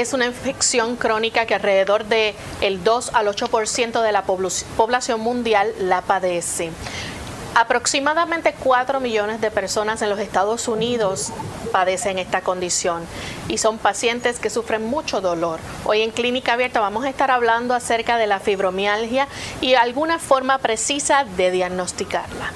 Es una infección crónica que alrededor del el 2 al 8% de la población mundial la padece. Aproximadamente 4 millones de personas en los Estados Unidos padecen esta condición y son pacientes que sufren mucho dolor. Hoy en Clínica Abierta vamos a estar hablando acerca de la fibromialgia y alguna forma precisa de diagnosticarla.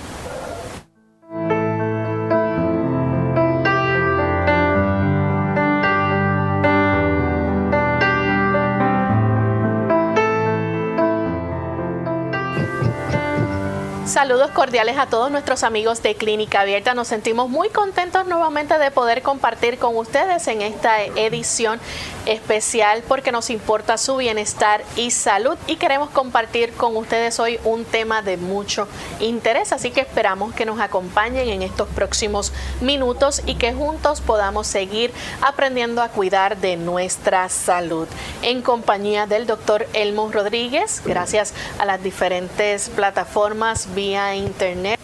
Saludos cordiales a todos nuestros amigos de Clínica Abierta. Nos sentimos muy contentos nuevamente de poder compartir con ustedes en esta edición especial porque nos importa su bienestar y salud y queremos compartir con ustedes hoy un tema de mucho interés. Así que esperamos que nos acompañen en estos próximos minutos y que juntos podamos seguir aprendiendo a cuidar de nuestra salud. En compañía del doctor Elmo Rodríguez, gracias a las diferentes plataformas internet,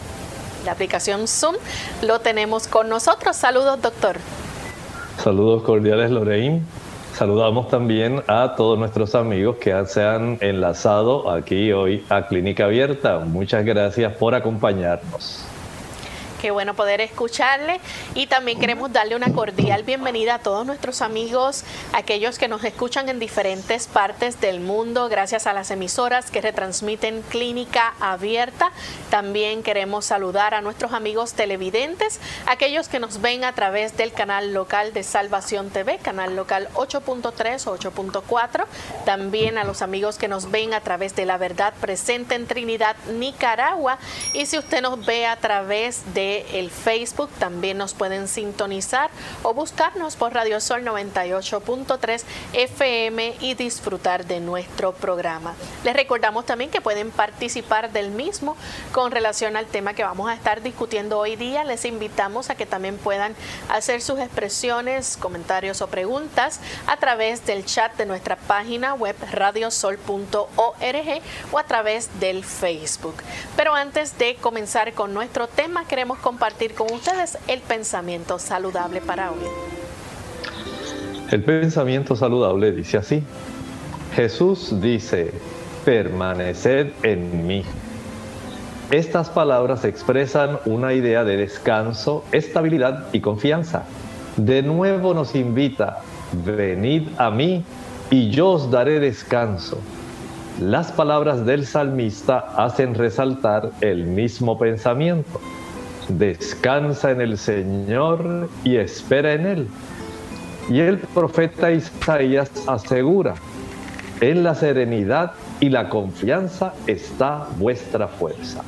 la aplicación Zoom, lo tenemos con nosotros. Saludos, doctor. Saludos cordiales, Lorraine. Saludamos también a todos nuestros amigos que se han enlazado aquí hoy a Clínica Abierta. Muchas gracias por acompañarnos. Qué bueno poder escucharle y también queremos darle una cordial bienvenida a todos nuestros amigos, aquellos que nos escuchan en diferentes partes del mundo gracias a las emisoras que retransmiten Clínica Abierta. También queremos saludar a nuestros amigos televidentes, aquellos que nos ven a través del canal local de Salvación TV, canal local 8.3 o 8.4. También a los amigos que nos ven a través de La Verdad Presente en Trinidad, Nicaragua. Y si usted nos ve a través de el Facebook. También nos pueden sintonizar o buscarnos por Radio Sol 98.3 FM y disfrutar de nuestro programa. Les recordamos también que pueden participar del mismo con relación al tema que vamos a estar discutiendo hoy día. Les invitamos a que también puedan hacer sus expresiones, comentarios o preguntas a través del chat de nuestra página web radiosol.org o a través del Facebook. Pero antes de comenzar con nuestro tema, queremos compartir con ustedes el pensamiento saludable para hoy. El pensamiento saludable dice así. Jesús dice, permaneced en mí. Estas palabras expresan una idea de descanso, estabilidad y confianza. De nuevo nos invita, venid a mí y yo os daré descanso. Las palabras del salmista hacen resaltar el mismo pensamiento descansa en el Señor y espera en Él. Y el profeta Isaías asegura, en la serenidad y la confianza está vuestra fuerza.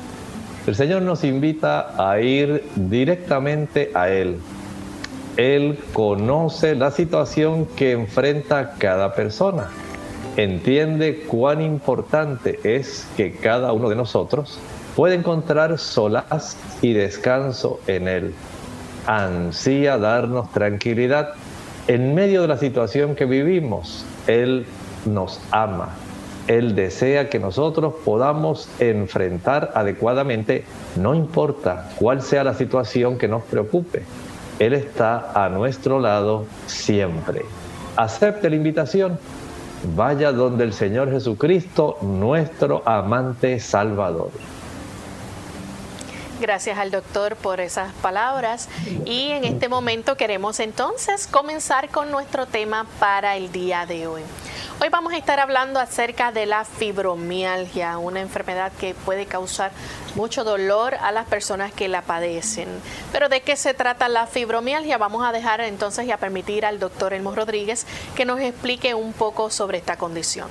El Señor nos invita a ir directamente a Él. Él conoce la situación que enfrenta cada persona. Entiende cuán importante es que cada uno de nosotros puede encontrar solaz y descanso en Él. Ansía darnos tranquilidad en medio de la situación que vivimos, Él nos ama. Él desea que nosotros podamos enfrentar adecuadamente, no importa cuál sea la situación que nos preocupe. Él está a nuestro lado siempre. Acepte la invitación. Vaya donde el Señor Jesucristo, nuestro amante Salvador. Gracias al doctor por esas palabras. Y en este momento queremos entonces comenzar con nuestro tema para el día de hoy. Hoy vamos a estar hablando acerca de la fibromialgia, una enfermedad que puede causar mucho dolor a las personas que la padecen. Pero ¿de qué se trata la fibromialgia? Vamos a dejar entonces y a permitir al doctor Elmo Rodríguez que nos explique un poco sobre esta condición.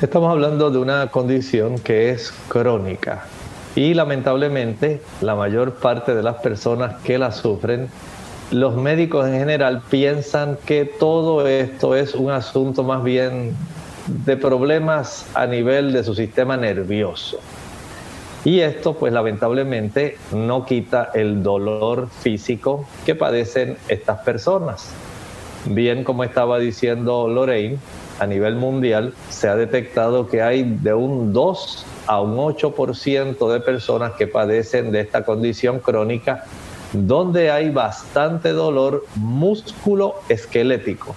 Estamos hablando de una condición que es crónica y lamentablemente la mayor parte de las personas que la sufren los médicos en general piensan que todo esto es un asunto más bien de problemas a nivel de su sistema nervioso. Y esto pues lamentablemente no quita el dolor físico que padecen estas personas. Bien como estaba diciendo Lorraine, a nivel mundial se ha detectado que hay de un 2 a un 8% de personas que padecen de esta condición crónica donde hay bastante dolor músculo esquelético.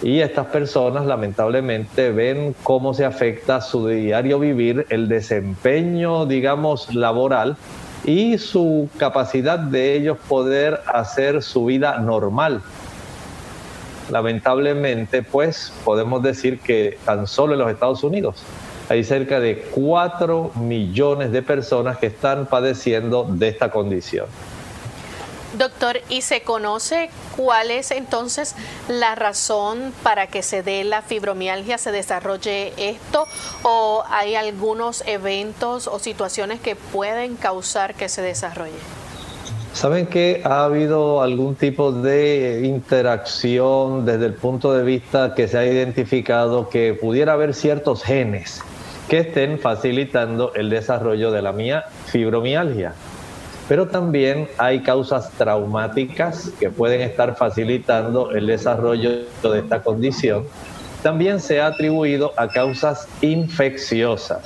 Y estas personas lamentablemente ven cómo se afecta su diario vivir, el desempeño, digamos, laboral y su capacidad de ellos poder hacer su vida normal. Lamentablemente, pues podemos decir que tan solo en los Estados Unidos hay cerca de 4 millones de personas que están padeciendo de esta condición. Doctor, ¿y se conoce cuál es entonces la razón para que se dé la fibromialgia, se desarrolle esto? ¿O hay algunos eventos o situaciones que pueden causar que se desarrolle? ¿Saben que ha habido algún tipo de interacción desde el punto de vista que se ha identificado que pudiera haber ciertos genes que estén facilitando el desarrollo de la fibromialgia? pero también hay causas traumáticas que pueden estar facilitando el desarrollo de esta condición. También se ha atribuido a causas infecciosas.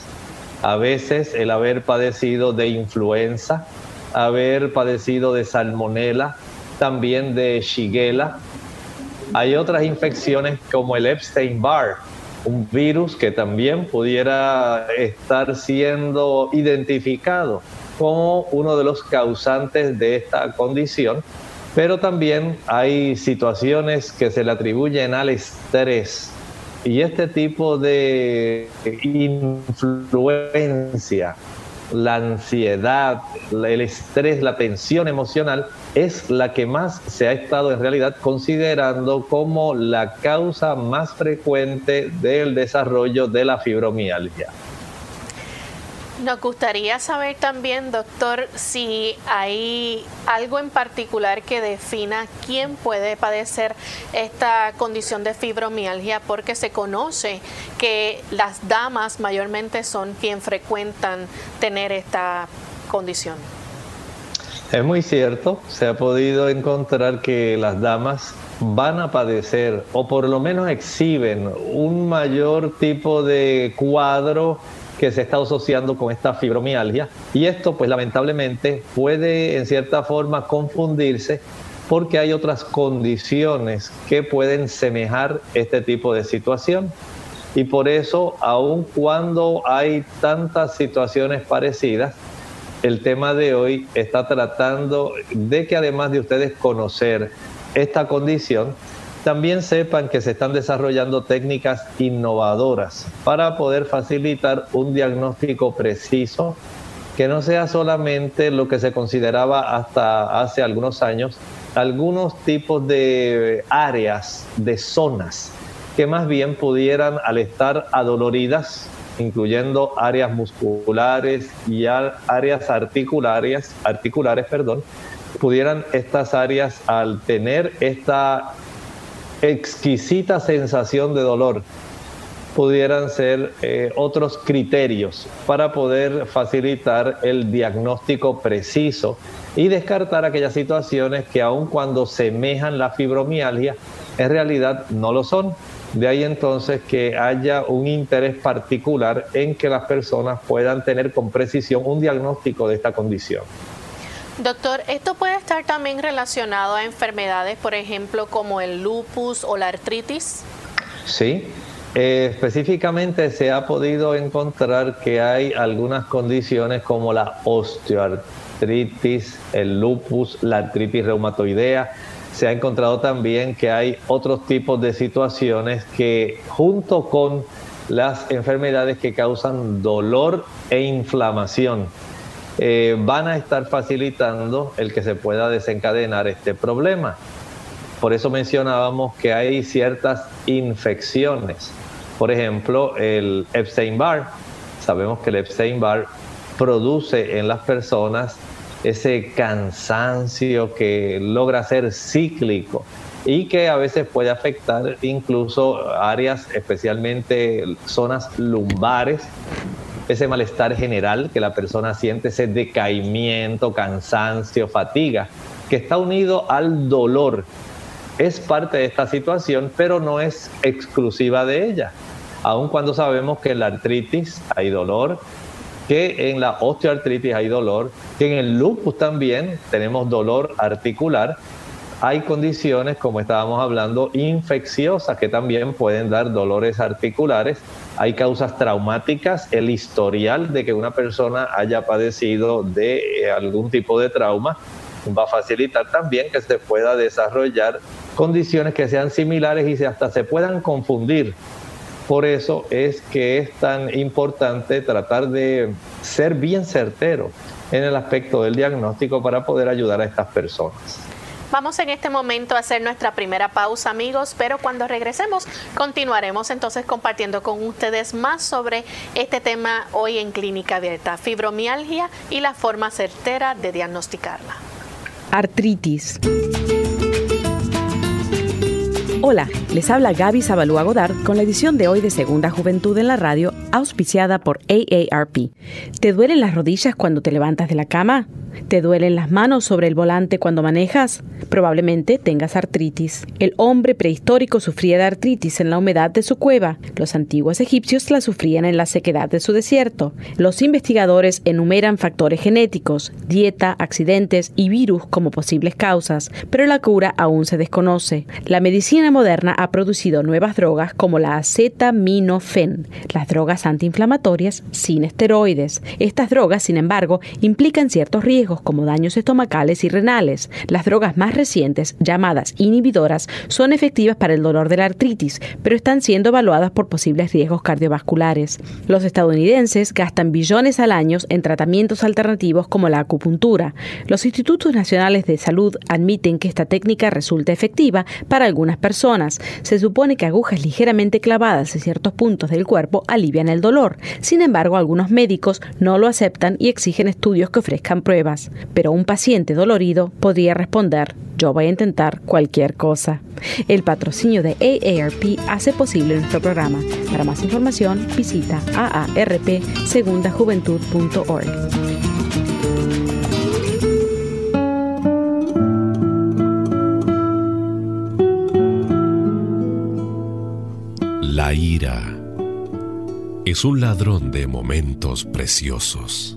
A veces el haber padecido de influenza, haber padecido de salmonela, también de shigella. Hay otras infecciones como el Epstein-Barr, un virus que también pudiera estar siendo identificado como uno de los causantes de esta condición, pero también hay situaciones que se le atribuyen al estrés. Y este tipo de influencia, la ansiedad, el estrés, la tensión emocional, es la que más se ha estado en realidad considerando como la causa más frecuente del desarrollo de la fibromialgia. Nos gustaría saber también, doctor, si hay algo en particular que defina quién puede padecer esta condición de fibromialgia, porque se conoce que las damas mayormente son quien frecuentan tener esta condición. Es muy cierto, se ha podido encontrar que las damas van a padecer o por lo menos exhiben un mayor tipo de cuadro que se está asociando con esta fibromialgia. Y esto pues lamentablemente puede en cierta forma confundirse porque hay otras condiciones que pueden semejar este tipo de situación. Y por eso aun cuando hay tantas situaciones parecidas el tema de hoy está tratando de que además de ustedes conocer esta condición también sepan que se están desarrollando técnicas innovadoras para poder facilitar un diagnóstico preciso que no sea solamente lo que se consideraba hasta hace algunos años, algunos tipos de áreas, de zonas, que más bien pudieran al estar adoloridas, incluyendo áreas musculares y áreas articulares, articulares, perdón, pudieran estas áreas al tener esta exquisita sensación de dolor pudieran ser eh, otros criterios para poder facilitar el diagnóstico preciso y descartar aquellas situaciones que aun cuando semejan la fibromialgia, en realidad no lo son. De ahí entonces que haya un interés particular en que las personas puedan tener con precisión un diagnóstico de esta condición. Doctor, ¿esto puede estar también relacionado a enfermedades, por ejemplo, como el lupus o la artritis? Sí, eh, específicamente se ha podido encontrar que hay algunas condiciones como la osteoartritis, el lupus, la artritis reumatoidea. Se ha encontrado también que hay otros tipos de situaciones que junto con las enfermedades que causan dolor e inflamación eh, van a estar facilitando el que se pueda desencadenar este problema. Por eso mencionábamos que hay ciertas infecciones por ejemplo, el Epstein-Barr. Sabemos que el Epstein-Barr produce en las personas ese cansancio que logra ser cíclico y que a veces puede afectar incluso áreas, especialmente zonas lumbares, ese malestar general que la persona siente, ese decaimiento, cansancio, fatiga, que está unido al dolor es parte de esta situación, pero no es exclusiva de ella. Aun cuando sabemos que en la artritis hay dolor, que en la osteoartritis hay dolor, que en el lupus también tenemos dolor articular, hay condiciones, como estábamos hablando, infecciosas que también pueden dar dolores articulares. Hay causas traumáticas, el historial de que una persona haya padecido de algún tipo de trauma va a facilitar también que se pueda desarrollar condiciones que sean similares y hasta se puedan confundir. Por eso es que es tan importante tratar de ser bien certero en el aspecto del diagnóstico para poder ayudar a estas personas. Vamos en este momento a hacer nuestra primera pausa, amigos, pero cuando regresemos continuaremos entonces compartiendo con ustedes más sobre este tema hoy en Clínica Abierta, fibromialgia y la forma certera de diagnosticarla. Artritis. Hola, les habla Gaby Zabalúa Godard con la edición de hoy de Segunda Juventud en la Radio, auspiciada por AARP. ¿Te duelen las rodillas cuando te levantas de la cama? ¿Te duelen las manos sobre el volante cuando manejas? Probablemente tengas artritis. El hombre prehistórico sufría de artritis en la humedad de su cueva. Los antiguos egipcios la sufrían en la sequedad de su desierto. Los investigadores enumeran factores genéticos, dieta, accidentes y virus como posibles causas, pero la cura aún se desconoce. La medicina moderna ha producido nuevas drogas como la acetaminofén, las drogas antiinflamatorias sin esteroides. Estas drogas, sin embargo, implican ciertos riesgos como daños estomacales y renales. Las drogas más recientes, llamadas inhibidoras, son efectivas para el dolor de la artritis, pero están siendo evaluadas por posibles riesgos cardiovasculares. Los estadounidenses gastan billones al año en tratamientos alternativos como la acupuntura. Los institutos nacionales de salud admiten que esta técnica resulta efectiva para algunas personas. Se supone que agujas ligeramente clavadas en ciertos puntos del cuerpo alivian el dolor. Sin embargo, algunos médicos no lo aceptan y exigen estudios que ofrezcan pruebas pero un paciente dolorido podría responder, yo voy a intentar cualquier cosa. El patrocinio de AARP hace posible nuestro programa. Para más información, visita aarpsegundajuventud.org. La ira es un ladrón de momentos preciosos.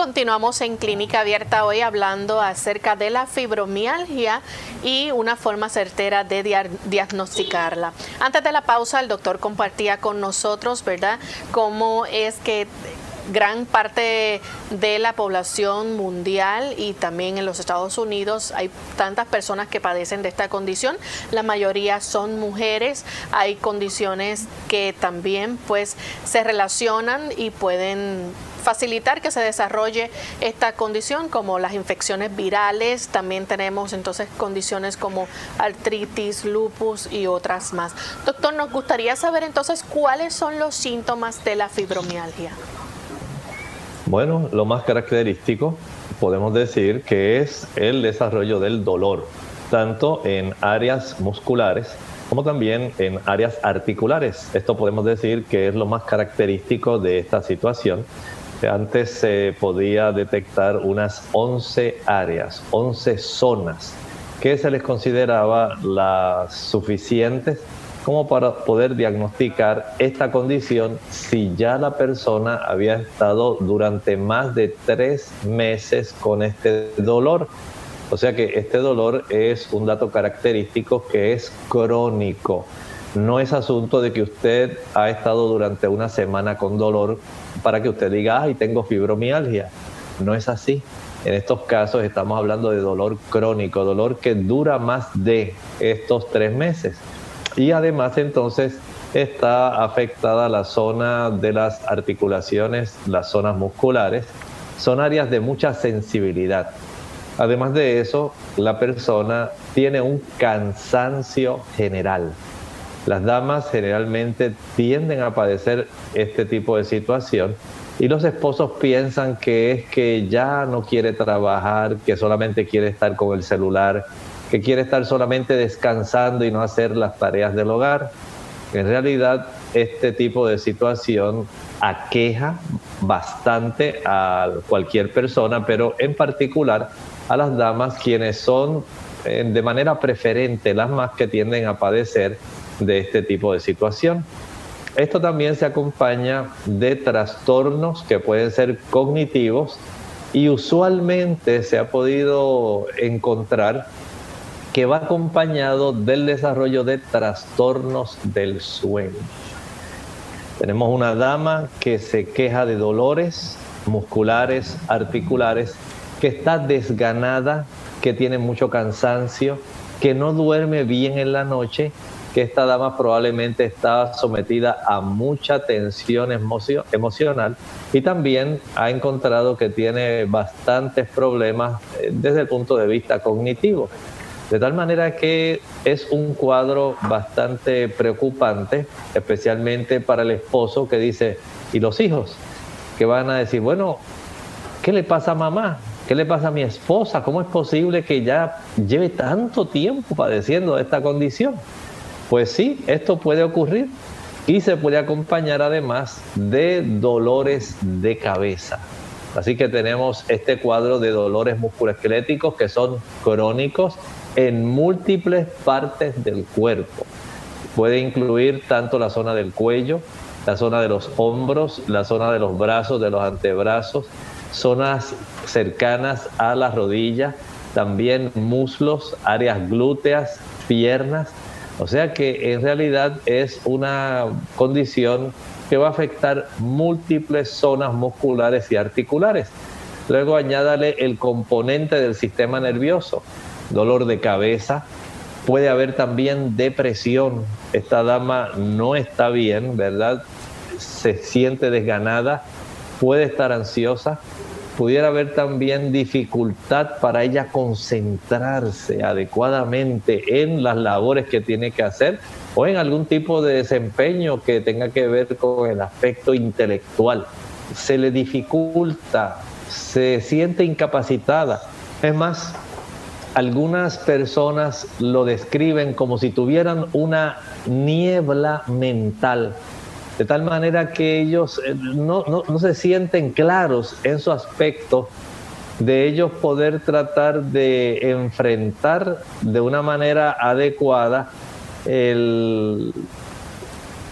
Continuamos en Clínica Abierta hoy hablando acerca de la fibromialgia y una forma certera de diagnosticarla. Antes de la pausa, el doctor compartía con nosotros, ¿verdad?, cómo es que gran parte de la población mundial y también en los Estados Unidos hay tantas personas que padecen de esta condición. La mayoría son mujeres. Hay condiciones que también pues se relacionan y pueden facilitar que se desarrolle esta condición como las infecciones virales, también tenemos entonces condiciones como artritis, lupus y otras más. Doctor, nos gustaría saber entonces cuáles son los síntomas de la fibromialgia. Bueno, lo más característico podemos decir que es el desarrollo del dolor, tanto en áreas musculares como también en áreas articulares. Esto podemos decir que es lo más característico de esta situación. Antes se podía detectar unas 11 áreas, 11 zonas que se les consideraba las suficientes como para poder diagnosticar esta condición si ya la persona había estado durante más de tres meses con este dolor. O sea que este dolor es un dato característico que es crónico. No es asunto de que usted ha estado durante una semana con dolor para que usted diga, ay, tengo fibromialgia. No es así. En estos casos estamos hablando de dolor crónico, dolor que dura más de estos tres meses y además entonces está afectada la zona de las articulaciones, las zonas musculares, son áreas de mucha sensibilidad. Además de eso, la persona tiene un cansancio general. Las damas generalmente tienden a padecer este tipo de situación y los esposos piensan que es que ya no quiere trabajar, que solamente quiere estar con el celular, que quiere estar solamente descansando y no hacer las tareas del hogar. En realidad, este tipo de situación aqueja bastante a cualquier persona, pero en particular a las damas quienes son eh, de manera preferente las más que tienden a padecer de este tipo de situación. Esto también se acompaña de trastornos que pueden ser cognitivos y usualmente se ha podido encontrar que va acompañado del desarrollo de trastornos del sueño. Tenemos una dama que se queja de dolores musculares, articulares, que está desganada, que tiene mucho cansancio, que no duerme bien en la noche, que esta dama probablemente está sometida a mucha tensión emocional y también ha encontrado que tiene bastantes problemas eh, desde el punto de vista cognitivo. De tal manera que es un cuadro bastante preocupante, especialmente para el esposo que dice, ¿y los hijos? Que van a decir, bueno, ¿qué le pasa a mamá? ¿Qué le pasa a mi esposa? ¿Cómo es posible que ya lleve tanto tiempo padeciendo esta condición? Pues sí, esto puede ocurrir y se puede acompañar además de dolores de cabeza. Así que tenemos este cuadro de dolores musculoesqueléticos que son crónicos en múltiples partes del cuerpo. Puede incluir tanto la zona del cuello, la zona de los hombros, la zona de los brazos, de los antebrazos, zonas cercanas a las rodillas, también muslos, áreas glúteas, piernas. O sea que en realidad es una condición que va a afectar múltiples zonas musculares y articulares. Luego añádale el componente del sistema nervioso, dolor de cabeza, puede haber también depresión. Esta dama no está bien, ¿verdad? Se siente desganada, puede estar ansiosa, pudiera haber también dificultad para ella concentrarse adecuadamente en las labores que tiene que hacer o en algún tipo de desempeño que tenga que ver con el aspecto intelectual. Se le dificulta, se siente incapacitada Es más, algunas personas lo describen como si tuvieran una niebla mental, de tal manera que ellos eh, no, se sienten claros en su aspecto de ellos poder tratar de enfrentar de una manera adecuada el,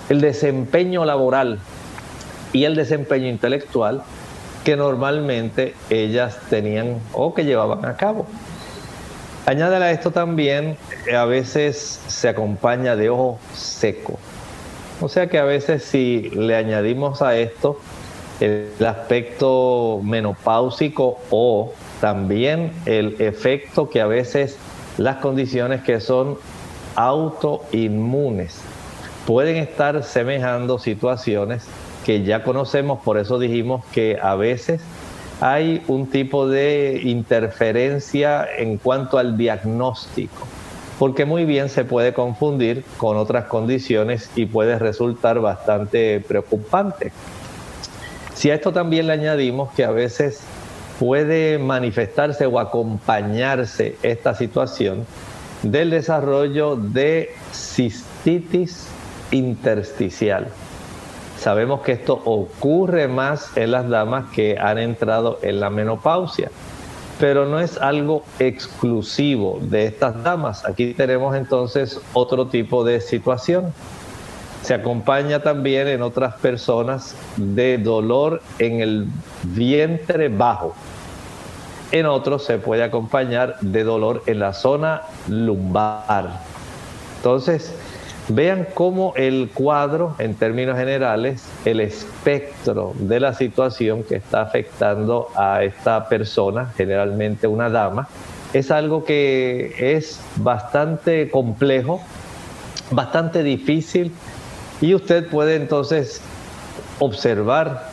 el desempeño laboral y el desempeño intelectual que normalmente ellas tenían o que llevaban a cabo. Añádele a esto también, eh, a veces se acompaña de ojo seco. O sea que a veces si le añadimos a esto el aspecto menopáusico o también el efecto que a veces las condiciones que son autoinmunes pueden estar semejando situaciones que ya conocemos, por eso dijimos que a veces hay un tipo de interferencia en cuanto al diagnóstico, porque muy bien se puede confundir con otras condiciones y puede resultar bastante preocupante. Si a esto también le añadimos que a veces puede manifestarse o acompañarse esta situación del desarrollo de cistitis intersticial. Sabemos que esto ocurre más en las damas que han entrado en la menopausia, pero no es algo exclusivo de estas damas. Aquí tenemos entonces otro tipo de situación. Se acompaña también en otras personas de dolor en el vientre bajo. En otros se puede acompañar de dolor en la zona lumbar. Entonces, Vean cómo el cuadro, en términos generales, el espectro de la situación que está afectando a esta persona, generalmente una dama, es algo que es bastante complejo, bastante difícil y usted puede entonces observar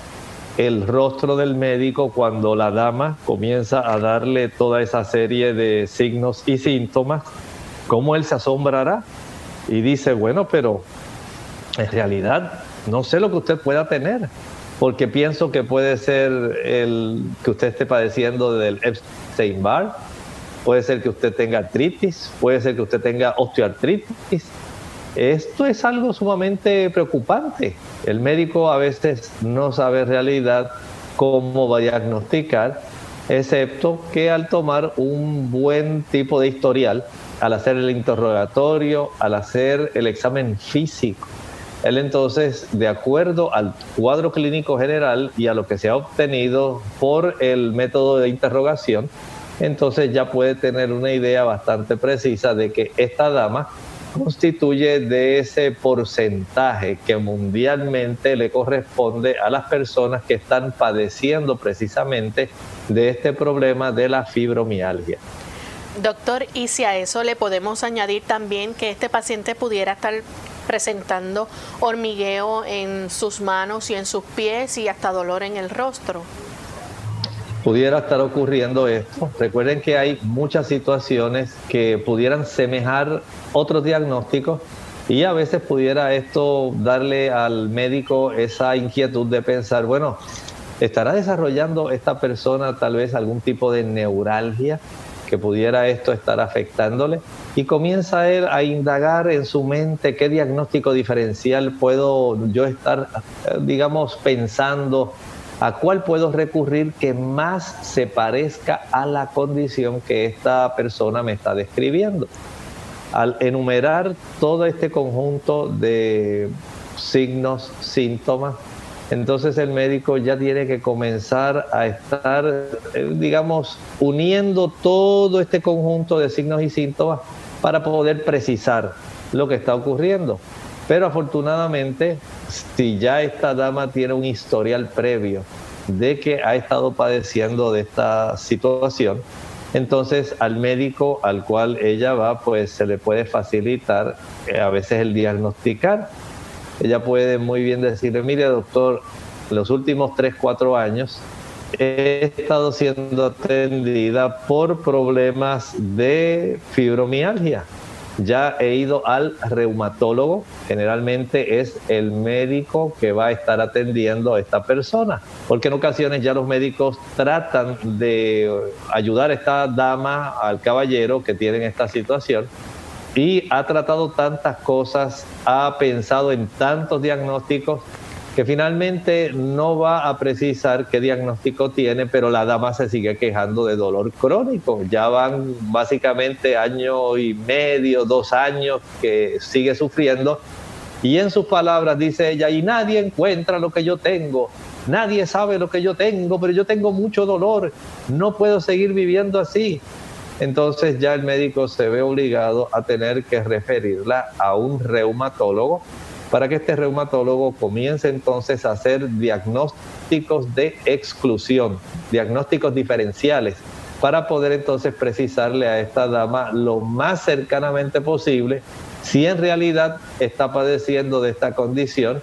el rostro del médico cuando la dama comienza a darle toda esa serie de signos y síntomas, cómo él se asombrará y dice, bueno, pero en realidad no sé lo que usted pueda tener, porque pienso que puede ser el que usted esté padeciendo del Epstein-Barr, puede ser que usted tenga artritis, puede ser que usted tenga osteoartritis. Esto es algo sumamente preocupante. El médico a veces no sabe en realidad cómo va a diagnosticar, excepto que al tomar un buen tipo de historial, al hacer el interrogatorio, al hacer el examen físico. Él entonces, de acuerdo al cuadro clínico general y a lo que se ha obtenido por el método de interrogación, entonces ya puede tener una idea bastante precisa de que esta dama constituye de ese porcentaje que mundialmente le corresponde a las personas que están padeciendo precisamente de este problema de la fibromialgia. Doctor, y si a eso le podemos añadir también que este paciente pudiera estar presentando hormigueo en sus manos y en sus pies y hasta dolor en el rostro. Pudiera estar ocurriendo esto. Recuerden que hay muchas situaciones que pudieran semejar otros diagnósticos y a veces pudiera esto darle al médico esa inquietud de pensar, bueno, ¿estará desarrollando esta persona tal vez algún tipo de neuralgia? Que pudiera esto estar afectándole y comienza él a indagar en su mente qué diagnóstico diferencial puedo yo estar, eh, digamos, pensando, a cuál puedo recurrir que más se parezca a la condición que esta persona me está describiendo. Al enumerar todo este conjunto de signos, síntomas, entonces el médico ya tiene que comenzar a estar, eh, digamos, uniendo todo este conjunto de signos y síntomas para poder precisar lo que está ocurriendo. Pero afortunadamente, si ya esta dama tiene un historial previo de que ha estado padeciendo de esta situación, entonces al médico al cual ella va, pues se le puede facilitar eh, a veces el diagnosticar ella puede muy bien decirle, mire doctor, los últimos 3, 4 años he estado siendo atendida por problemas de fibromialgia. ya he ido al reumatólogo. Generalmente es el médico que va a estar atendiendo a esta persona, porque en ocasiones ya los médicos tratan de ayudar a esta dama, al caballero que tiene esta situación, y ha tratado tantas cosas, ha pensado en tantos diagnósticos que finalmente no va a precisar qué diagnóstico tiene, pero la dama se sigue quejando de dolor crónico. Ya van básicamente año y medio, dos años que sigue sufriendo. Y en sus palabras dice ella, y nadie encuentra lo que yo tengo, nadie sabe lo que yo tengo, pero yo tengo mucho dolor, no puedo seguir viviendo así. Entonces ya el médico se ve obligado a tener que referirla a un reumatólogo para que este reumatólogo comience entonces a hacer diagnósticos de exclusión, diagnósticos diferenciales, para poder entonces precisarle a esta dama lo más cercanamente posible si en realidad está padeciendo de esta condición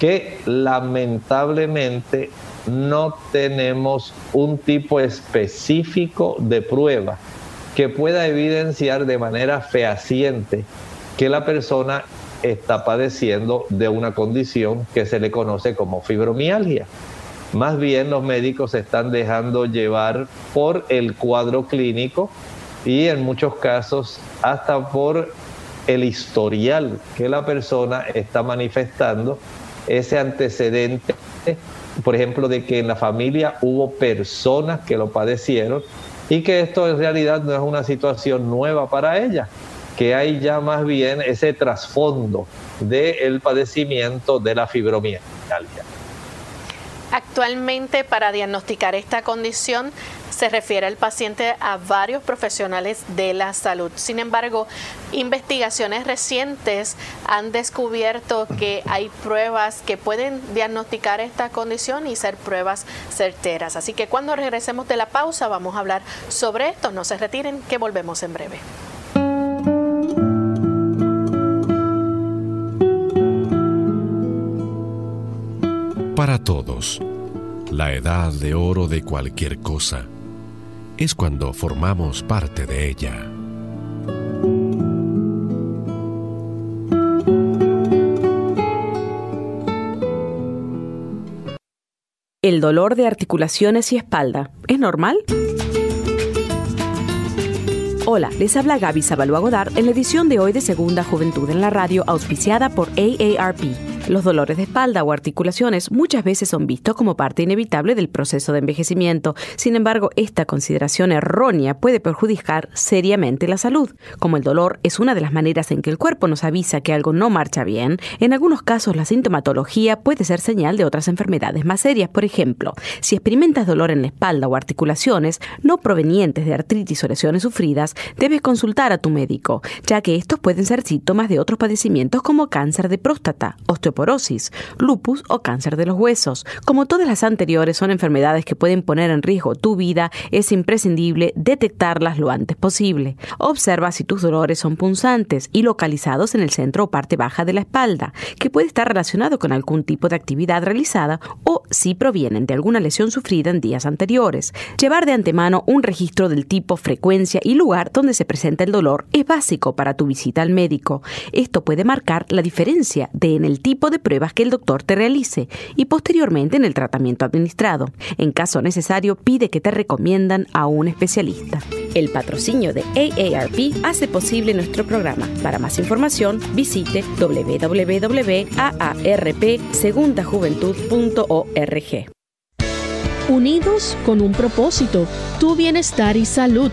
que lamentablemente no tenemos un tipo específico de prueba que pueda evidenciar de manera fehaciente que la persona está padeciendo de una condición que se le conoce como fibromialgia. Más bien los médicos se están dejando llevar por el cuadro clínico y en muchos casos hasta por el historial que la persona está manifestando, ese antecedente, por ejemplo, de que en la familia hubo personas que lo padecieron y que esto en realidad no es una situación nueva para ella, que hay ya más bien ese trasfondo del padecimiento de la fibromialgia. Actualmente para diagnosticar esta condición se refiere el paciente a varios profesionales de la salud. Sin embargo, investigaciones recientes han descubierto que hay pruebas que pueden diagnosticar esta condición y ser pruebas certeras. Así que cuando regresemos de la pausa vamos a hablar sobre esto. No se retiren, que volvemos en breve. Para todos, la edad de oro de cualquier cosa es cuando formamos parte de ella. ¿El dolor de articulaciones y espalda es normal? Hola, les habla Gaby Zabalúa Godard en la edición de hoy de Segunda Juventud en la Radio, auspiciada por AARP. Los dolores de espalda o articulaciones muchas veces son vistos como parte inevitable del proceso de envejecimiento. Sin embargo, esta consideración errónea puede perjudicar seriamente la salud. Como el dolor es una de las maneras en que el cuerpo nos avisa que algo no marcha bien, en algunos casos la sintomatología puede ser señal de otras enfermedades más serias. Por ejemplo, si experimentas dolor en la espalda o articulaciones no provenientes de artritis o lesiones sufridas, debes consultar a tu médico, ya que estos pueden ser síntomas de otros padecimientos como cáncer de próstata, osteoporosis, osteoporosis, lupus o cáncer de los huesos. Como todas las anteriores son enfermedades que pueden poner en riesgo tu vida, es imprescindible detectarlas lo antes posible. Observa si tus dolores son punzantes y localizados en el centro o parte baja de la espalda, que puede estar relacionado con algún tipo de actividad realizada o si provienen de alguna lesión sufrida en días anteriores. Llevar de antemano un registro del tipo, frecuencia y lugar donde se presenta el dolor es básico para tu visita al médico. Esto puede marcar la diferencia de en el tipo de pruebas que el doctor te realice y posteriormente en el tratamiento administrado. En caso necesario, pide que te recomiendan a un especialista. El patrocinio de AARP hace posible nuestro programa. Para más información, visite www.aarpsegundajuventud.org. Unidos con un propósito, tu bienestar y salud.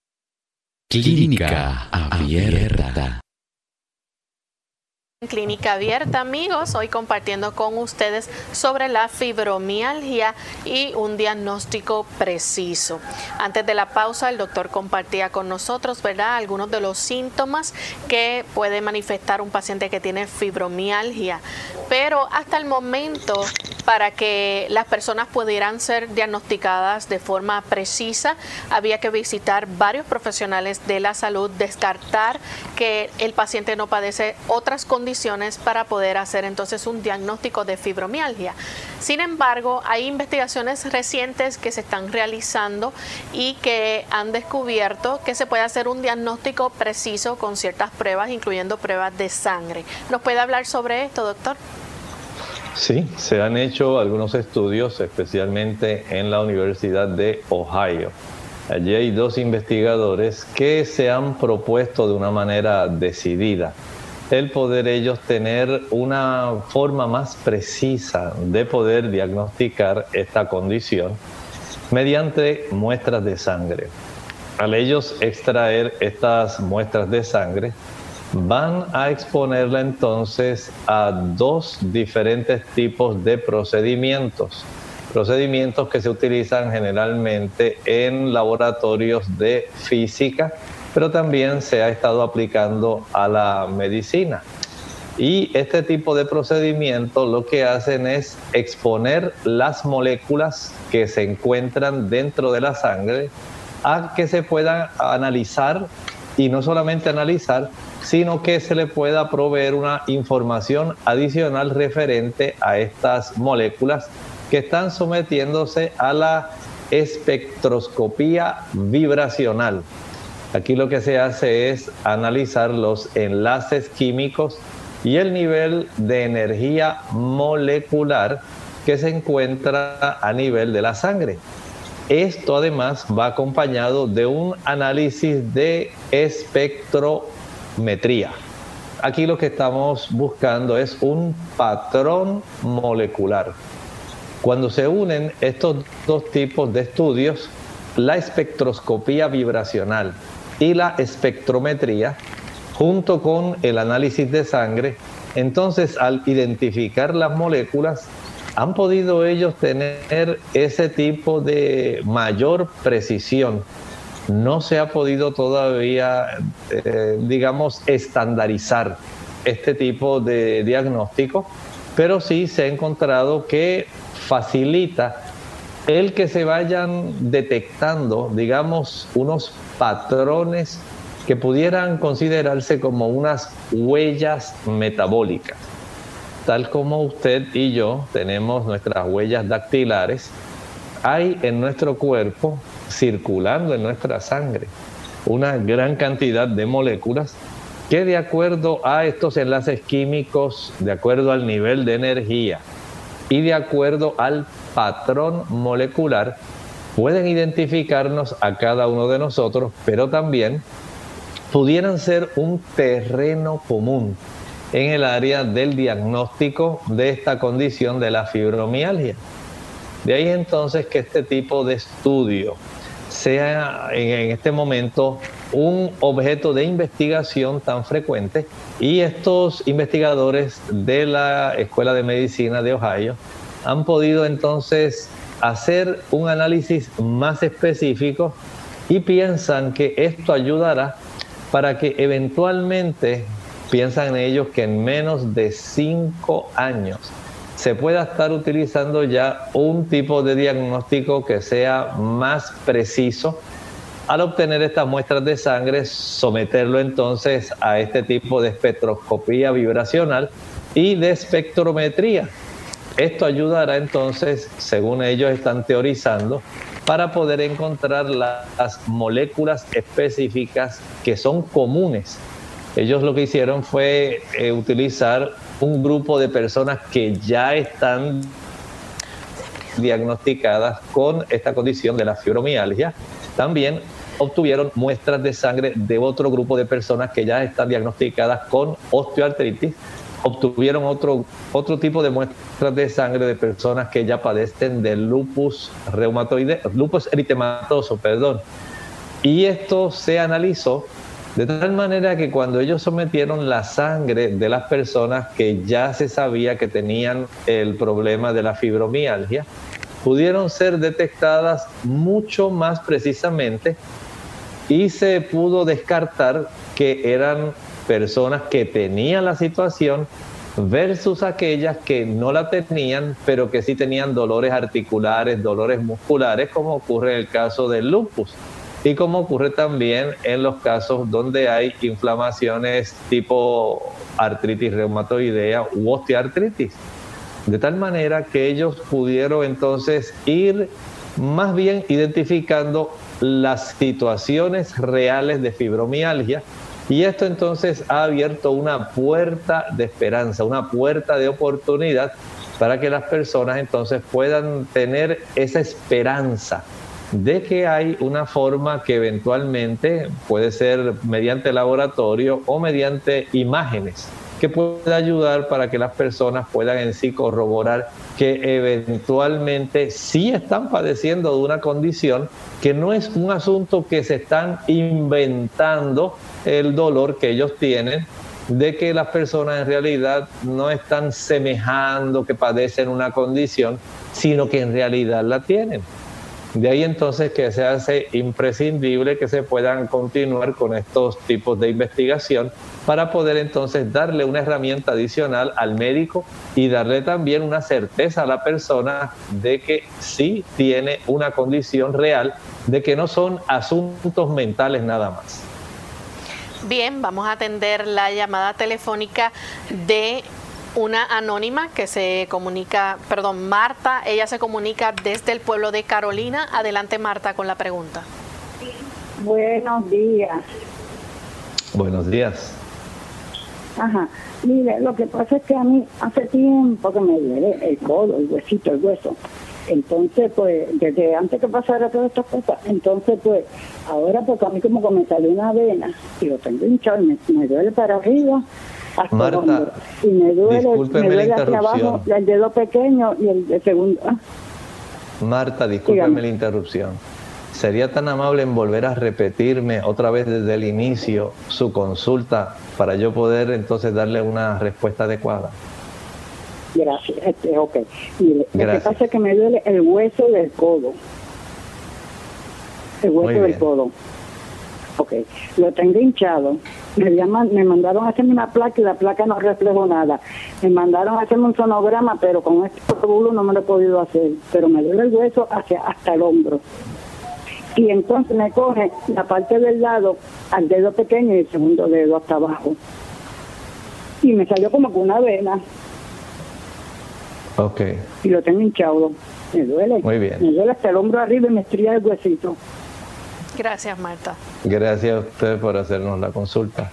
Clínica Abierta. Clínica Abierta, amigos, hoy compartiendo con ustedes sobre la fibromialgia y un diagnóstico preciso. Antes de la pausa, el doctor compartía con nosotros, ¿verdad?, algunos de los síntomas que puede manifestar un paciente que tiene fibromialgia. Pero hasta el momento, para que las personas pudieran ser diagnosticadas de forma precisa, había que visitar varios profesionales de la salud, descartar que el paciente no padece otras condiciones para poder hacer entonces un diagnóstico de fibromialgia. Sin embargo, hay investigaciones recientes que se están realizando y que han descubierto que se puede hacer un diagnóstico preciso con ciertas pruebas, incluyendo pruebas de sangre. ¿Nos puede hablar sobre esto, doctor? Sí, se han hecho algunos estudios, especialmente en la Universidad de Ohio. Allí hay dos investigadores que se han propuesto de una manera decidida el poder ellos tener una forma más precisa de poder diagnosticar esta condición mediante muestras de sangre. Al ellos extraer estas muestras de sangre, van a exponerla entonces a dos diferentes tipos de procedimientos. Procedimientos que se utilizan generalmente en laboratorios de física pero también se ha estado aplicando a la medicina. Y este tipo de procedimientos lo que hacen es exponer las moléculas que se encuentran dentro de la sangre a que se puedan analizar y no solamente analizar, sino que se le pueda proveer una información adicional referente a estas moléculas que están sometiéndose a la espectroscopía vibracional. Aquí lo que se hace es analizar los enlaces químicos y el nivel de energía molecular que se encuentra a nivel de la sangre. Esto además va acompañado de un análisis de espectrometría. Aquí lo que estamos buscando es un patrón molecular. Cuando se unen estos dos tipos de estudios, la espectroscopía vibracional y la espectrometría junto con el análisis de sangre, entonces al identificar las moléculas han podido ellos tener ese tipo de mayor precisión. No se ha podido todavía, eh, digamos, estandarizar este tipo de diagnóstico, pero sí se ha encontrado que facilita el que se vayan detectando, digamos, unos patrones que pudieran considerarse como unas huellas metabólicas. Tal como usted y yo tenemos nuestras huellas dactilares, hay en nuestro cuerpo, circulando en nuestra sangre, una gran cantidad de moléculas que de acuerdo a estos enlaces químicos, de acuerdo al nivel de energía y de acuerdo al patrón molecular, pueden identificarnos a cada uno de nosotros, pero también pudieran ser un terreno común en el área del diagnóstico de esta condición de la fibromialgia. De ahí entonces que este tipo de estudio sea en este momento un objeto de investigación tan frecuente y estos investigadores de la Escuela de Medicina de Ohio han podido entonces hacer un análisis más específico y piensan que esto ayudará para que eventualmente, piensan ellos que en menos de cinco años se pueda estar utilizando ya un tipo de diagnóstico que sea más preciso. Al obtener estas muestras de sangre, someterlo entonces a este tipo de espectroscopía vibracional y de espectrometría esto ayudará entonces, según ellos están teorizando, para poder encontrar las moléculas específicas que son comunes. Ellos lo que hicieron fue eh, utilizar un grupo de personas que ya están diagnosticadas con esta condición de la fibromialgia. También obtuvieron muestras de sangre de otro grupo de personas que ya están diagnosticadas con osteoartritis obtuvieron otro, otro tipo de muestras de sangre de personas que ya padecen de lupus reumatoide, lupus eritematoso, perdón. Y esto se analizó de tal manera que cuando ellos sometieron la sangre de las personas que ya se sabía que tenían el problema de la fibromialgia, pudieron ser detectadas mucho más precisamente y se pudo descartar que eran personas que tenían la situación versus aquellas que no la tenían, pero que sí tenían dolores articulares, dolores musculares, como ocurre en el caso del lupus y como ocurre también en los casos donde hay inflamaciones tipo artritis reumatoidea u osteoartritis. De tal manera que ellos pudieron entonces ir más bien identificando las situaciones reales de fibromialgia y esto entonces ha abierto una puerta de esperanza, una puerta de oportunidad para que las personas entonces puedan tener esa esperanza de que hay una forma que eventualmente puede ser mediante laboratorio o mediante imágenes que pueda ayudar para que las personas puedan en sí corroborar que eventualmente sí están padeciendo de una condición que no es un asunto que se están inventando el dolor que ellos tienen, de que las personas en realidad no están semejando que padecen una condición, sino que en realidad la tienen. De ahí entonces que se hace imprescindible que se puedan continuar con estos tipos de investigación para poder entonces darle una herramienta adicional al médico y darle también una certeza a la persona de que sí tiene una condición real, de que no son asuntos mentales nada más. Bien, vamos a atender la llamada telefónica de una anónima que se comunica, perdón, Marta, ella se comunica desde el pueblo de Carolina. Adelante Marta con la pregunta. Buenos días. Buenos días. Ajá. Mire, lo que pasa es que a mí hace tiempo que me duele el codo, el huesito, el hueso. Entonces, pues, desde antes que pasara todas estas cosas, entonces, pues, ahora porque a mí como que me salió una vena y lo tengo hinchado y me duele para arriba Marta, y me duele, me duele hacia abajo el dedo pequeño y el segundo. Ah. Marta, discúlpeme la interrupción. ¿Sería tan amable en volver a repetirme otra vez desde el inicio su consulta para yo poder entonces darle una respuesta adecuada? Gracias, este, ok. Mire, lo que pasa es que me duele el hueso del codo. El hueso del codo. Ok, lo tengo hinchado. Me, llaman, me mandaron a hacerme una placa y la placa no reflejó nada. Me mandaron a hacerme un sonograma, pero con este óvulo no me lo he podido hacer. Pero me duele el hueso hacia hasta el hombro. Y entonces me coge la parte del lado al dedo pequeño y el segundo dedo hasta abajo. Y me salió como con una vena. Ok. Y lo tengo hinchado. Me duele. Muy bien. Me duele hasta el hombro arriba y me estría el huesito. Gracias, Marta. Gracias a usted por hacernos la consulta.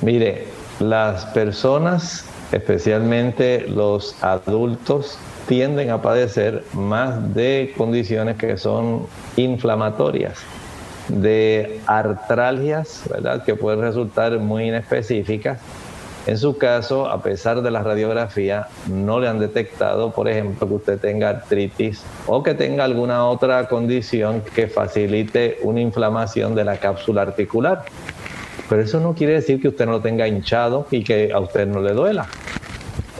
Mire, las personas, especialmente los adultos, tienden a padecer más de condiciones que son inflamatorias, de artralgias, ¿verdad? Que pueden resultar muy inespecíficas en su caso, a pesar de la radiografía, no le han detectado, por ejemplo, que usted tenga artritis o que tenga alguna otra condición que facilite una inflamación de la cápsula articular. Pero eso no quiere decir que usted no lo tenga hinchado y que a usted no le duela.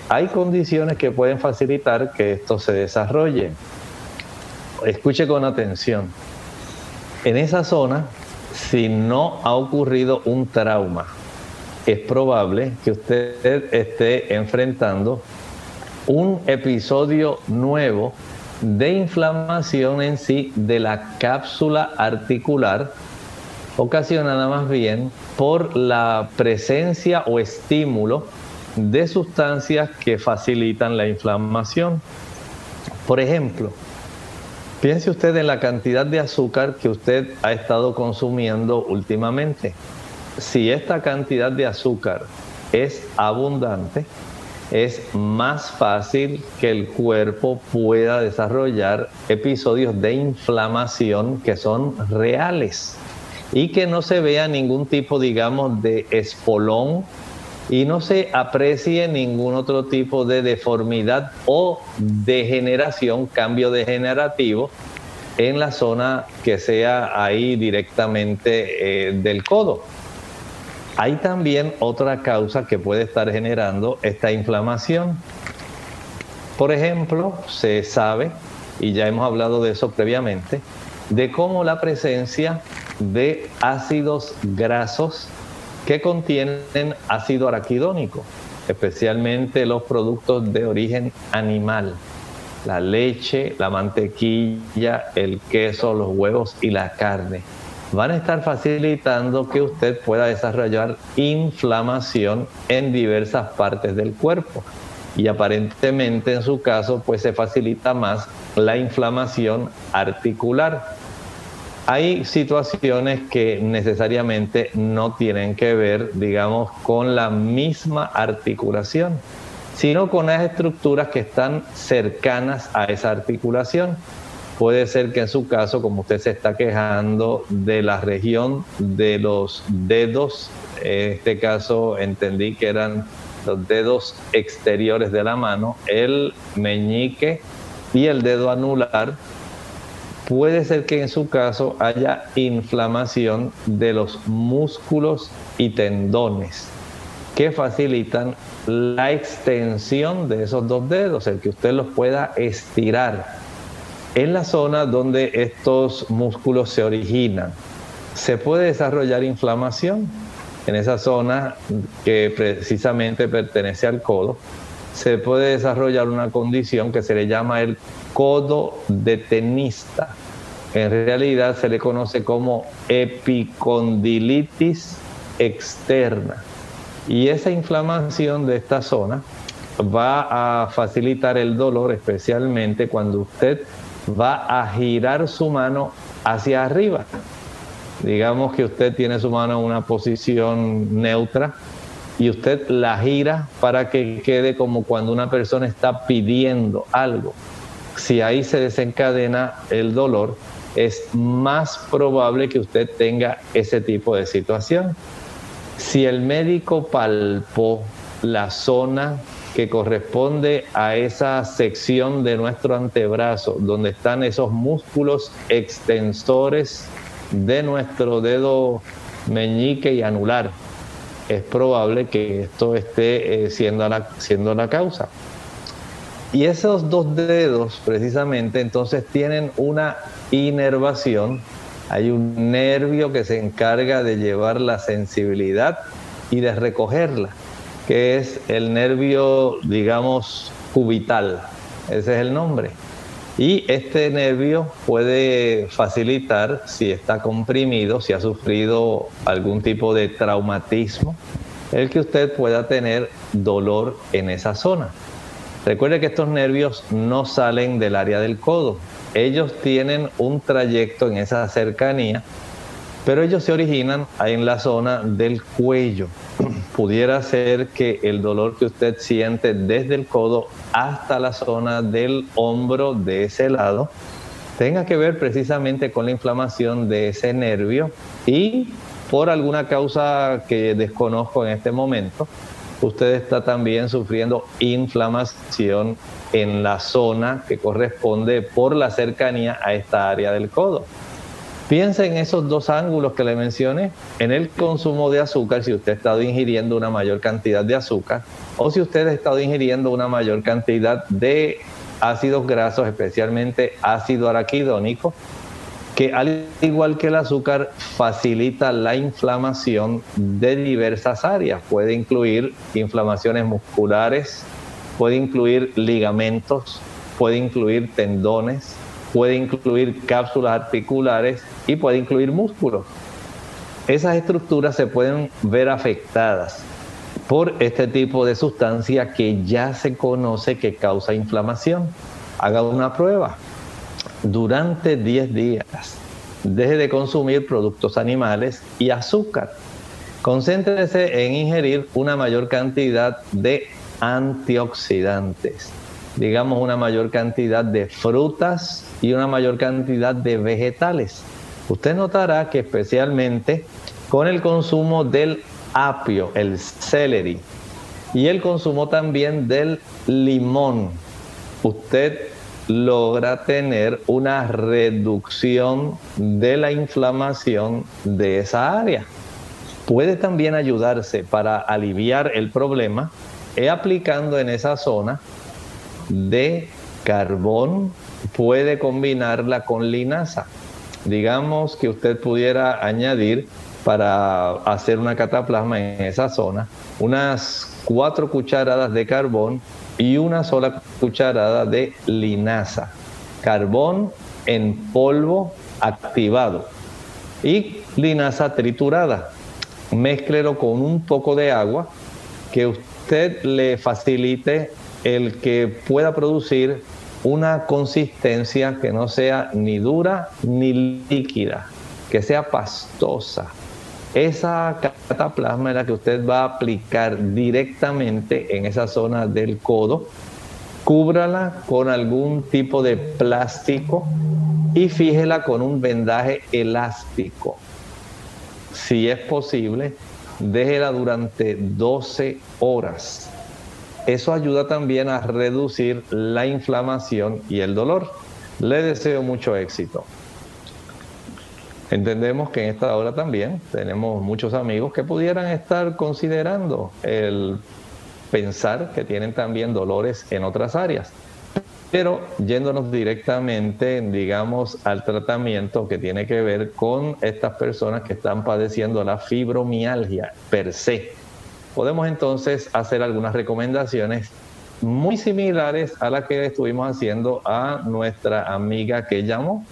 Hay condiciones que pueden facilitar que esto se desarrolle. Escuche con atención. En esa zona, si no ha ocurrido un trauma, es probable que usted esté enfrentando un episodio nuevo de inflamación en sí de la cápsula articular, ocasionada más bien por la presencia o estímulo de sustancias que facilitan la inflamación. Por ejemplo, piense usted en la cantidad de azúcar que usted ha estado consumiendo últimamente si esta cantidad de azúcar es abundante, es más fácil que el cuerpo pueda desarrollar episodios de inflamación que son reales y que no se vea ningún tipo, digamos, de espolón y no se aprecie ningún otro tipo de deformidad o degeneración, cambio degenerativo en la zona que sea ahí directamente eh, del codo. Hay también otra causa que puede estar generando esta inflamación. Por ejemplo, se sabe, y ya hemos hablado de eso previamente, de cómo la presencia de ácidos grasos que contienen ácido araquidónico, especialmente los productos de origen animal, la leche, la mantequilla, el queso, los huevos y la carne van a estar facilitando que usted pueda desarrollar inflamación en diversas partes del cuerpo. Y aparentemente en su caso, pues se facilita más la inflamación articular. Hay situaciones que necesariamente no tienen que ver, digamos, con la misma articulación, sino con las estructuras que están cercanas a esa articulación. Puede ser que en su caso, como usted se está quejando de la región de los dedos, en este caso entendí que eran los dedos exteriores de la mano, el meñique y el dedo anular, puede ser que en su caso haya inflamación de los músculos y tendones que facilitan la extensión de esos dos dedos, el que usted los pueda estirar en la zona donde estos músculos se originan. Se puede desarrollar inflamación en esa zona que precisamente pertenece al codo. Se puede desarrollar una condición que se le llama el codo de tenista. En realidad se le conoce como epicondilitis externa. Y esa inflamación de esta zona va a facilitar el dolor, especialmente cuando usted va a girar su mano hacia arriba. Digamos que usted tiene su mano en una posición neutra y usted la gira para que quede como cuando una persona está pidiendo algo. Si ahí se desencadena el dolor, es más probable que usted tenga ese tipo de situación. Si el médico palpó la zona que corresponde a esa sección de nuestro antebrazo, donde están esos músculos extensores de nuestro dedo meñique y anular. Es probable que esto esté eh, siendo, la, siendo la causa. Y esos dos dedos precisamente entonces tienen una inervación. Hay un nervio que se encarga de llevar la sensibilidad y de recogerla que es el nervio, digamos, cubital. Ese es el nombre. Y este nervio puede facilitar, si está comprimido, si ha sufrido algún tipo de traumatismo, el que usted pueda tener dolor en esa zona. Recuerde que estos nervios no salen del área del codo. Ellos tienen un trayecto en esa cercanía, pero ellos se originan en la zona del cuello pudiera ser que el dolor que usted siente desde el codo hasta la zona del hombro de ese lado tenga que ver precisamente con la inflamación de ese nervio y por alguna causa que desconozco en este momento, usted está también sufriendo inflamación en la zona que corresponde por la cercanía a esta área del codo. Piensa en esos dos ángulos que le mencioné, en el consumo de azúcar, si usted ha estado ingiriendo una mayor cantidad de azúcar, o si usted ha estado ingiriendo una mayor cantidad de ácidos grasos, especialmente ácido araquidónico, que al igual que el azúcar facilita la inflamación de diversas áreas. Puede incluir inflamaciones musculares, puede incluir ligamentos, puede incluir tendones, puede incluir cápsulas articulares y puede incluir músculos. Esas estructuras se pueden ver afectadas por este tipo de sustancia que ya se conoce que causa inflamación. Haga una prueba. Durante 10 días, deje de consumir productos animales y azúcar. Concéntrese en ingerir una mayor cantidad de antioxidantes. Digamos una mayor cantidad de frutas y una mayor cantidad de vegetales. Usted notará que especialmente con el consumo del apio, el celery, y el consumo también del limón, usted logra tener una reducción de la inflamación de esa área. Puede también ayudarse para aliviar el problema aplicando en esa zona de carbón, puede combinarla con linaza. Digamos que usted pudiera añadir para hacer una cataplasma en esa zona unas cuatro cucharadas de carbón y una sola cucharada de linaza. Carbón en polvo activado y linaza triturada. Mézclelo con un poco de agua que usted le facilite el que pueda producir una consistencia que no sea ni dura ni líquida, que sea pastosa, esa cataplasma es la que usted va a aplicar directamente en esa zona del codo. Cúbrala con algún tipo de plástico y fíjela con un vendaje elástico. Si es posible, déjela durante 12 horas. Eso ayuda también a reducir la inflamación y el dolor. Le deseo mucho éxito. Entendemos que en esta hora también tenemos muchos amigos que pudieran estar considerando el pensar que tienen también dolores en otras áreas. Pero yéndonos directamente, digamos, al tratamiento que tiene que ver con estas personas que están padeciendo la fibromialgia per se, podemos entonces hacer algunas recomendaciones muy similares a las que estuvimos haciendo a nuestra amiga que llamó.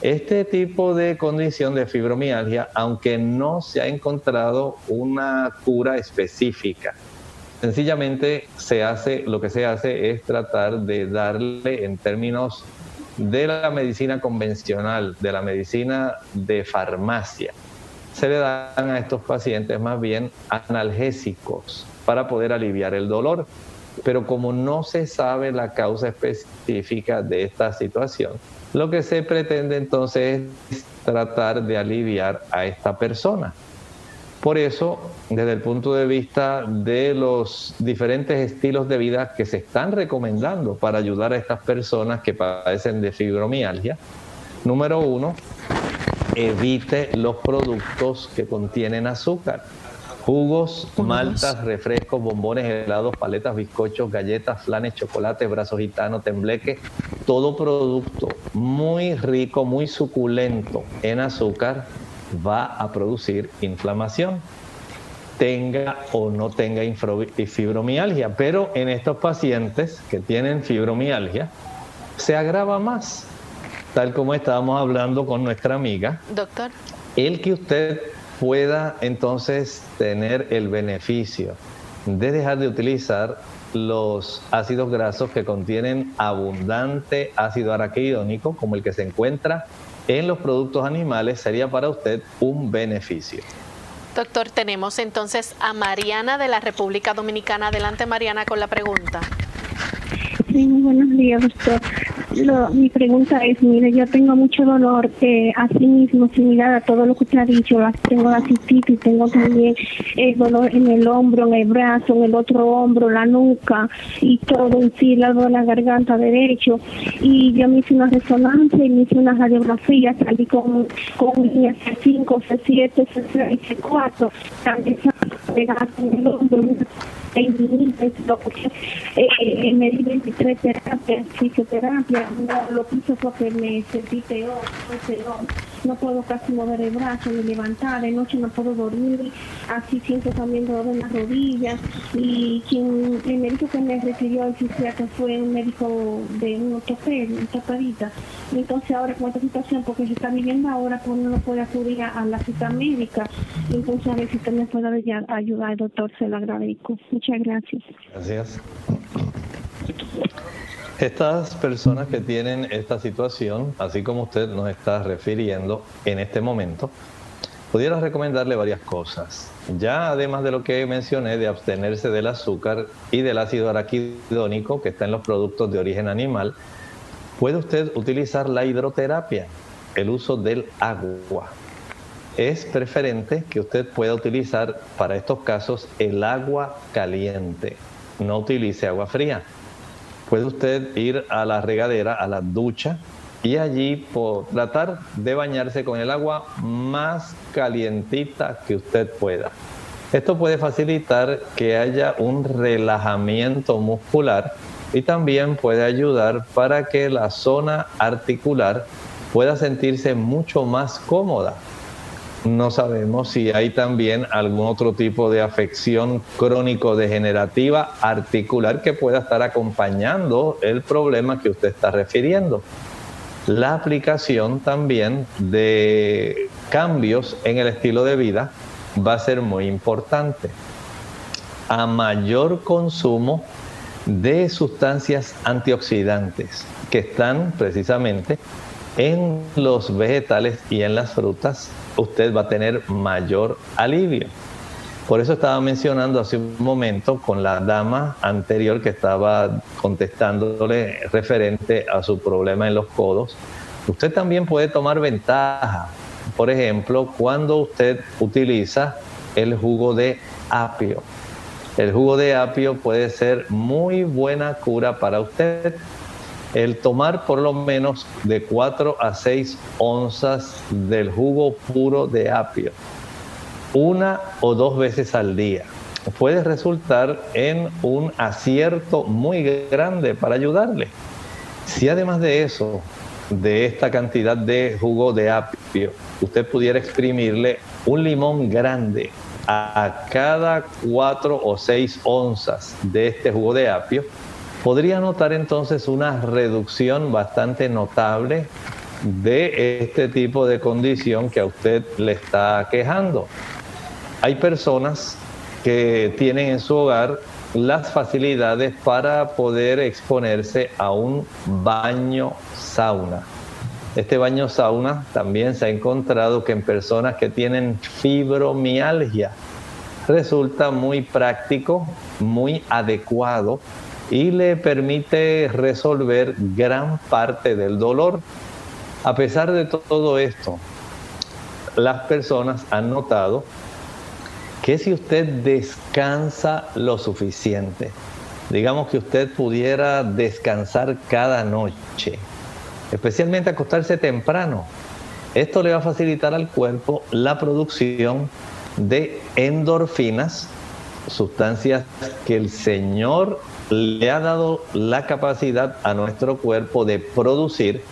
Este tipo de condición de fibromialgia, aunque no se ha encontrado una cura específica, sencillamente se hace, lo que se hace es tratar de darle en términos de la medicina convencional, de la medicina de farmacia, se le dan a estos pacientes más bien analgésicos para poder aliviar el dolor. Pero como no se sabe la causa específica de esta situación, lo que se pretende entonces es tratar de aliviar a esta persona. Por eso, desde el punto de vista de los diferentes estilos de vida que se están recomendando para ayudar a estas personas que padecen de fibromialgia, número uno, evite los productos que contienen azúcar. Jugos, maltas, refrescos, bombones, helados, paletas, bizcochos, galletas, flanes, chocolates, brazos gitanos, tembleques, todo producto muy rico, muy suculento en azúcar va a producir inflamación, tenga o no tenga fibromialgia. Pero en estos pacientes que tienen fibromialgia, se agrava más, tal como estábamos hablando con nuestra amiga. Doctor. El que usted pueda entonces tener el beneficio de dejar de utilizar los ácidos grasos que contienen abundante ácido araquidónico, como el que se encuentra en los productos animales, sería para usted un beneficio. Doctor, tenemos entonces a Mariana de la República Dominicana. Adelante, Mariana, con la pregunta. Sí, buenos días, doctor mi pregunta es, mire, yo tengo mucho dolor, eh, así mismo, similar a todo lo que usted ha dicho, tengo la cistitis, tengo también el dolor en el hombro, en el brazo, en el otro hombro, la nuca y todo en sí, lado de la garganta derecho. Y yo me hice una resonancia y me hice una radiografía, salí con, con C5, C7, C6, C4, también en el hombro, eh, me di 23 terapias, fisioterapia, lo que hizo que me sentí peor, peor, no puedo casi mover el brazo ni levantar, de noche no puedo dormir, así siento también dolor en las rodillas y quien, el médico que me refirió al psiquiatra fue un médico de un ortopedia, un tapadita, entonces ahora con esta situación, porque se está viviendo ahora, pues uno no puede acudir a, la cita médica, entonces a ver si usted me puede ayudar, doctor, se lo agradezco. Muchas gracias. Gracias. Estas personas que tienen esta situación, así como usted nos está refiriendo en este momento, pudiera recomendarle varias cosas. Ya además de lo que mencioné de abstenerse del azúcar y del ácido araquidónico que está en los productos de origen animal, puede usted utilizar la hidroterapia, el uso del agua. Es preferente que usted pueda utilizar para estos casos el agua caliente. No utilice agua fría. Puede usted ir a la regadera, a la ducha, y allí por tratar de bañarse con el agua más calientita que usted pueda. Esto puede facilitar que haya un relajamiento muscular y también puede ayudar para que la zona articular pueda sentirse mucho más cómoda. No sabemos si hay también algún otro tipo de afección crónico-degenerativa articular que pueda estar acompañando el problema que usted está refiriendo la aplicación también de cambios en el estilo de vida va a ser muy importante. A mayor consumo de sustancias antioxidantes que están precisamente en los vegetales y en las frutas, usted va a tener mayor alivio. Por eso estaba mencionando hace un momento con la dama anterior que estaba contestándole referente a su problema en los codos. Usted también puede tomar ventaja, por ejemplo, cuando usted utiliza el jugo de apio. El jugo de apio puede ser muy buena cura para usted. El tomar por lo menos de 4 a 6 onzas del jugo puro de apio una o dos veces al día puede resultar en un acierto muy grande para ayudarle. Si además de eso, de esta cantidad de jugo de apio, usted pudiera exprimirle un limón grande a cada cuatro o seis onzas de este jugo de apio, podría notar entonces una reducción bastante notable de este tipo de condición que a usted le está quejando. Hay personas que tienen en su hogar las facilidades para poder exponerse a un baño sauna. Este baño sauna también se ha encontrado que en personas que tienen fibromialgia resulta muy práctico, muy adecuado y le permite resolver gran parte del dolor. A pesar de todo esto, las personas han notado que si usted descansa lo suficiente, digamos que usted pudiera descansar cada noche, especialmente acostarse temprano, esto le va a facilitar al cuerpo la producción de endorfinas, sustancias que el Señor le ha dado la capacidad a nuestro cuerpo de producir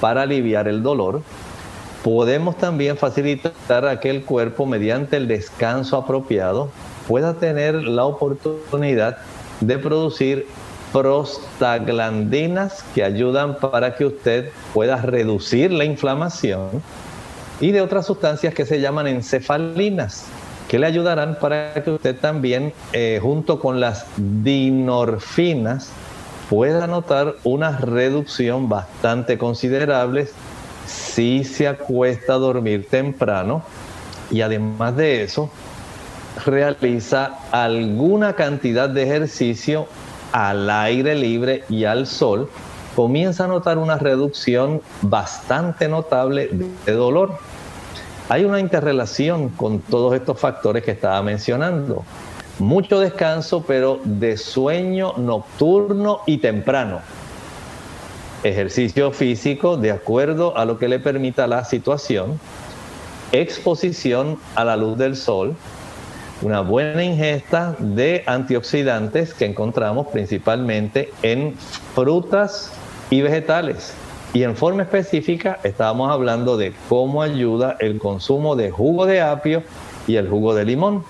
para aliviar el dolor. Podemos también facilitar a que el cuerpo, mediante el descanso apropiado, pueda tener la oportunidad de producir prostaglandinas que ayudan para que usted pueda reducir la inflamación y de otras sustancias que se llaman encefalinas que le ayudarán para que usted también eh, junto con las dinorfinas pueda notar una reducción bastante considerable si se acuesta a dormir temprano y además de eso realiza alguna cantidad de ejercicio al aire libre y al sol, comienza a notar una reducción bastante notable de dolor. Hay una interrelación con todos estos factores que estaba mencionando. Mucho descanso, pero de sueño nocturno y temprano ejercicio físico de acuerdo a lo que le permita la situación, exposición a la luz del sol, una buena ingesta de antioxidantes que encontramos principalmente en frutas y vegetales. Y en forma específica estábamos hablando de cómo ayuda el consumo de jugo de apio y el jugo de limón.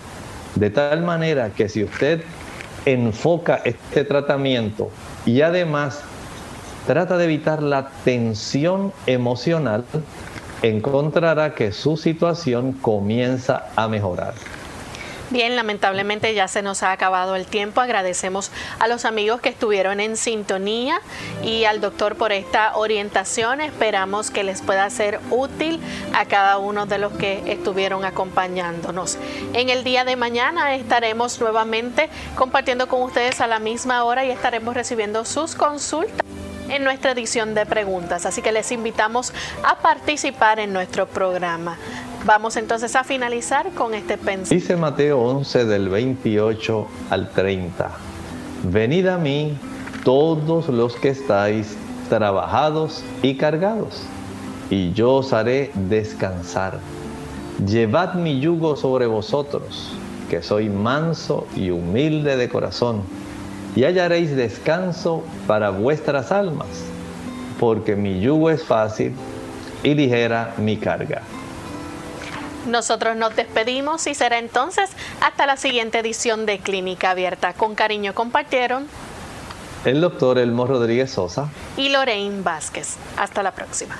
De tal manera que si usted enfoca este tratamiento y además trata de evitar la tensión emocional, encontrará que su situación comienza a mejorar. Bien, lamentablemente ya se nos ha acabado el tiempo. Agradecemos a los amigos que estuvieron en sintonía y al doctor por esta orientación. Esperamos que les pueda ser útil a cada uno de los que estuvieron acompañándonos. En el día de mañana estaremos nuevamente compartiendo con ustedes a la misma hora y estaremos recibiendo sus consultas en nuestra edición de preguntas. Así que les invitamos a participar en nuestro programa. Vamos entonces a finalizar con este pensamiento. Dice Mateo 11 del 28 al 30. Venid a mí todos los que estáis trabajados y cargados, y yo os haré descansar. Llevad mi yugo sobre vosotros, que soy manso y humilde de corazón, y hallaréis descanso para vuestras almas, porque mi yugo es fácil y ligera mi carga. Nosotros nos despedimos y será entonces hasta la siguiente edición de Clínica Abierta. Con cariño compartieron el doctor Elmo Rodríguez Sosa y Lorraine Vázquez. Hasta la próxima.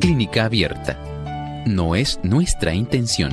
Clínica Abierta. No es nuestra intención